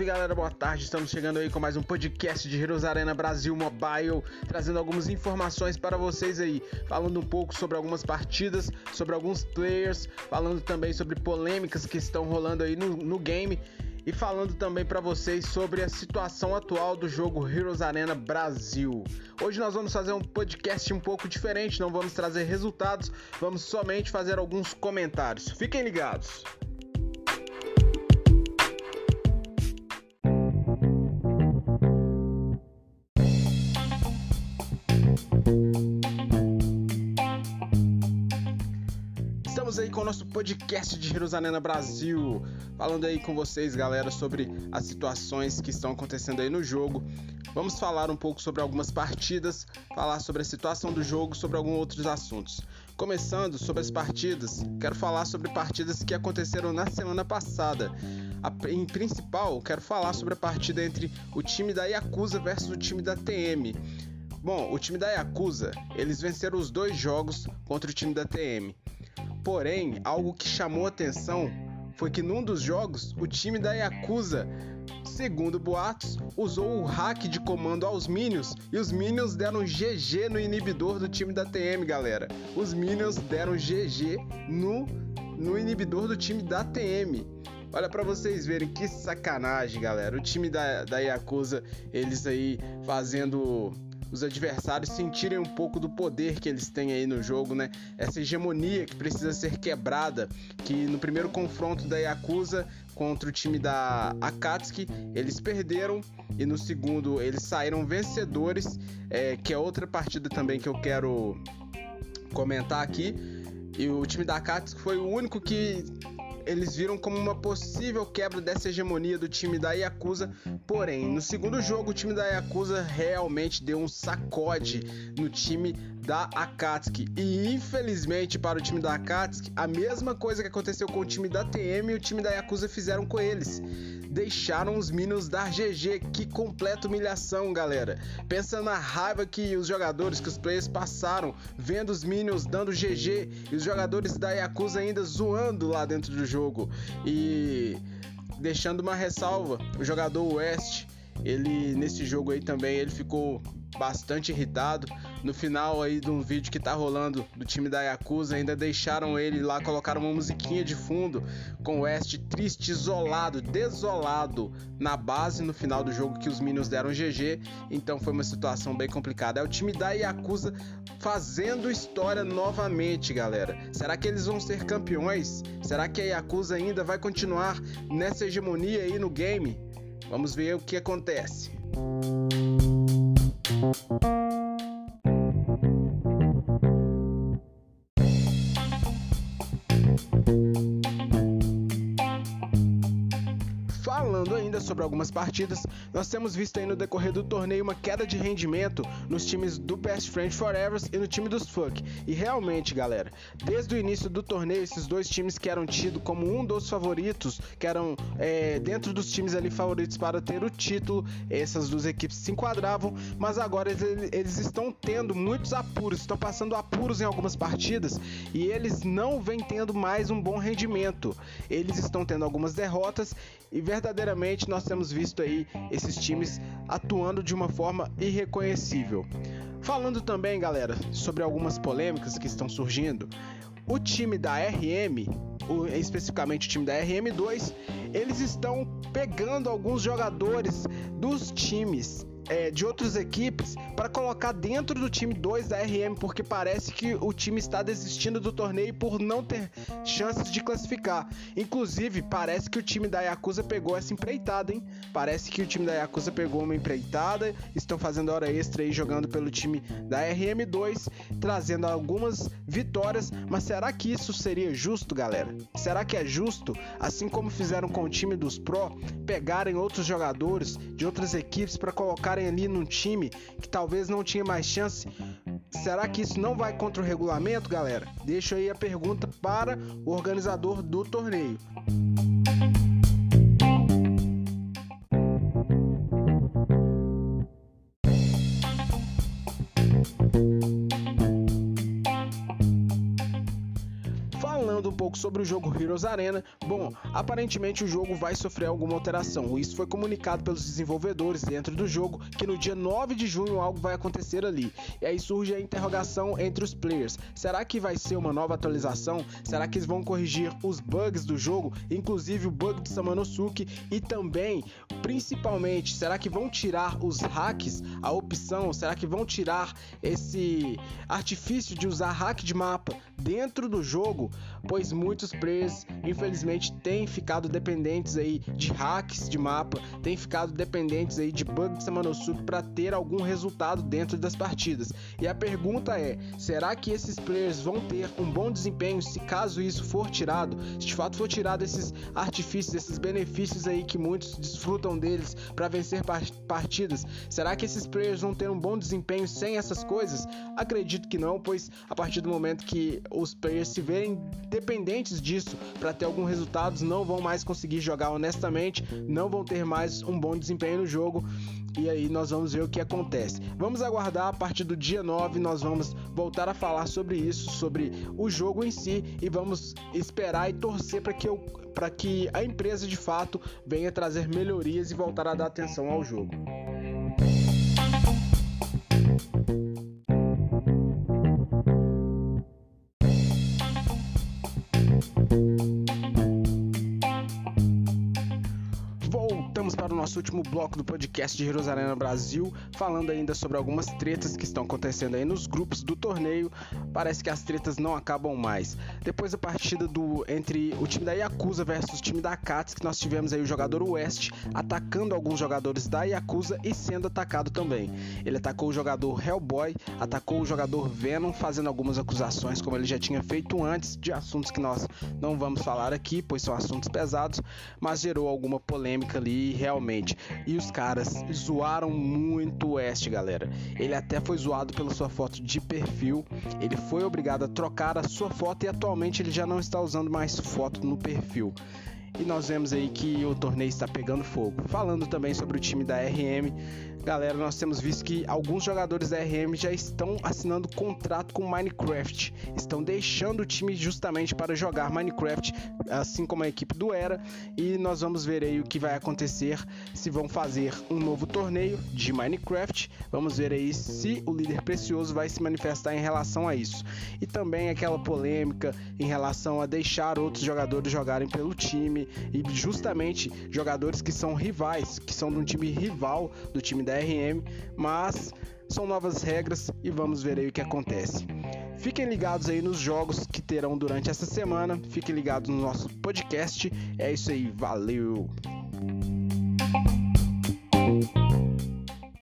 Salve galera, boa tarde. Estamos chegando aí com mais um podcast de Heroes Arena Brasil Mobile, trazendo algumas informações para vocês aí, falando um pouco sobre algumas partidas, sobre alguns players, falando também sobre polêmicas que estão rolando aí no, no game e falando também para vocês sobre a situação atual do jogo Heroes Arena Brasil. Hoje nós vamos fazer um podcast um pouco diferente, não vamos trazer resultados, vamos somente fazer alguns comentários. Fiquem ligados. Com o nosso podcast de Jerusalém Brasil, falando aí com vocês, galera, sobre as situações que estão acontecendo aí no jogo. Vamos falar um pouco sobre algumas partidas, falar sobre a situação do jogo, sobre alguns outros assuntos. Começando sobre as partidas, quero falar sobre partidas que aconteceram na semana passada. Em principal, quero falar sobre a partida entre o time da Yakuza versus o time da TM. Bom, o time da Yakuza, eles venceram os dois jogos contra o time da TM. Porém, algo que chamou atenção foi que num dos jogos, o time da Yakuza, segundo boatos, usou o hack de comando aos Minions e os Minions deram GG no inibidor do time da TM, galera. Os Minions deram GG no, no inibidor do time da TM. Olha para vocês verem que sacanagem, galera. O time da, da Yakuza, eles aí fazendo os adversários sentirem um pouco do poder que eles têm aí no jogo, né? Essa hegemonia que precisa ser quebrada, que no primeiro confronto da Yakuza contra o time da Akatsuki, eles perderam e no segundo eles saíram vencedores, é, que é outra partida também que eu quero comentar aqui. E o time da Akatsuki foi o único que eles viram como uma possível quebra dessa hegemonia do time da Yakuza. Porém, no segundo jogo, o time da Yakuza realmente deu um sacode no time da Akatsuki. E infelizmente para o time da Akatsuki, a mesma coisa que aconteceu com o time da TM e o time da Yakuza fizeram com eles deixaram os Minions dar GG. Que completa humilhação, galera. Pensa na raiva que os jogadores, que os players passaram vendo os Minions dando GG e os jogadores da Yakuza ainda zoando lá dentro do jogo. E deixando uma ressalva, o jogador West, ele nesse jogo aí também, ele ficou bastante irritado. No final aí de um vídeo que tá rolando do time da Yakuza, ainda deixaram ele lá, colocaram uma musiquinha de fundo com o West triste, isolado, desolado na base no final do jogo que os Minions deram GG. Então foi uma situação bem complicada. É o time da Yakuza fazendo história novamente, galera. Será que eles vão ser campeões? Será que a Yakuza ainda vai continuar nessa hegemonia aí no game? Vamos ver o que acontece. Thank you. Falando ainda sobre algumas partidas, nós temos visto aí no decorrer do torneio uma queda de rendimento nos times do Best Friend Forever e no time dos Fuck. E realmente, galera, desde o início do torneio, esses dois times que eram tidos como um dos favoritos, que eram é, dentro dos times ali favoritos para ter o título, essas duas equipes se enquadravam, mas agora eles, eles estão tendo muitos apuros, estão passando apuros em algumas partidas e eles não vêm tendo mais um bom rendimento. Eles estão tendo algumas derrotas e nós temos visto aí esses times atuando de uma forma irreconhecível. Falando também, galera, sobre algumas polêmicas que estão surgindo, o time da RM, especificamente o time da RM2, eles estão pegando alguns jogadores dos times é, de outras equipes para colocar dentro do time 2 da RM, porque parece que o time está desistindo do torneio por não ter chances de classificar. Inclusive, parece que o time da Yakuza pegou essa empreitada, hein? Parece que o time da Yakuza pegou uma empreitada, estão fazendo hora extra aí jogando pelo time da RM2, trazendo algumas vitórias, mas será que isso seria justo, galera? Será que é justo, assim como fizeram com o time dos Pro, pegarem outros jogadores de outras equipes para colocarem estarem ali num time que talvez não tinha mais chance. Será que isso não vai contra o regulamento, galera? Deixo aí a pergunta para o organizador do torneio. Sobre o jogo Heroes Arena. Bom, aparentemente o jogo vai sofrer alguma alteração. Isso foi comunicado pelos desenvolvedores dentro do jogo que no dia 9 de junho algo vai acontecer ali. E aí surge a interrogação entre os players. Será que vai ser uma nova atualização? Será que eles vão corrigir os bugs do jogo, inclusive o bug de Samanosuke e também, principalmente, será que vão tirar os hacks, a opção, será que vão tirar esse artifício de usar hack de mapa dentro do jogo, pois muitos players infelizmente têm ficado dependentes aí de hacks de mapa, têm ficado dependentes aí de bug de Samanosuke para ter algum resultado dentro das partidas. E a pergunta é: será que esses players vão ter um bom desempenho se caso isso for tirado? Se de fato for tirado esses artifícios, esses benefícios aí que muitos desfrutam deles para vencer partidas, será que esses players vão ter um bom desempenho sem essas coisas? Acredito que não, pois a partir do momento que os players se verem dependentes disso para ter algum resultado, não vão mais conseguir jogar honestamente, não vão ter mais um bom desempenho no jogo. E aí nós vamos ver o que acontece. Vamos aguardar a partir do dia 9, nós vamos voltar a falar sobre isso, sobre o jogo em si e vamos esperar e torcer para que eu para que a empresa de fato venha trazer melhorias e voltar a dar atenção ao jogo. Último bloco do podcast de Heroes Arena Brasil, falando ainda sobre algumas tretas que estão acontecendo aí nos grupos do torneio. Parece que as tretas não acabam mais. Depois da partida do entre o time da Yakuza versus o time da Cats, que nós tivemos aí o jogador West atacando alguns jogadores da Yakuza e sendo atacado também. Ele atacou o jogador Hellboy, atacou o jogador Venom, fazendo algumas acusações, como ele já tinha feito antes, de assuntos que nós não vamos falar aqui, pois são assuntos pesados, mas gerou alguma polêmica ali realmente e os caras zoaram muito o West, galera. Ele até foi zoado pela sua foto de perfil. Ele foi obrigado a trocar a sua foto e atualmente ele já não está usando mais foto no perfil. E nós vemos aí que o torneio está pegando fogo. Falando também sobre o time da RM, galera, nós temos visto que alguns jogadores da RM já estão assinando contrato com Minecraft, estão deixando o time justamente para jogar Minecraft, assim como a equipe do Era, e nós vamos ver aí o que vai acontecer, se vão fazer um novo torneio de Minecraft, vamos ver aí se o líder precioso vai se manifestar em relação a isso. E também aquela polêmica em relação a deixar outros jogadores jogarem pelo time e justamente jogadores que são rivais, que são de um time rival do time da DRM, mas são novas regras e vamos ver aí o que acontece. Fiquem ligados aí nos jogos que terão durante essa semana. Fiquem ligados no nosso podcast. É isso aí, valeu!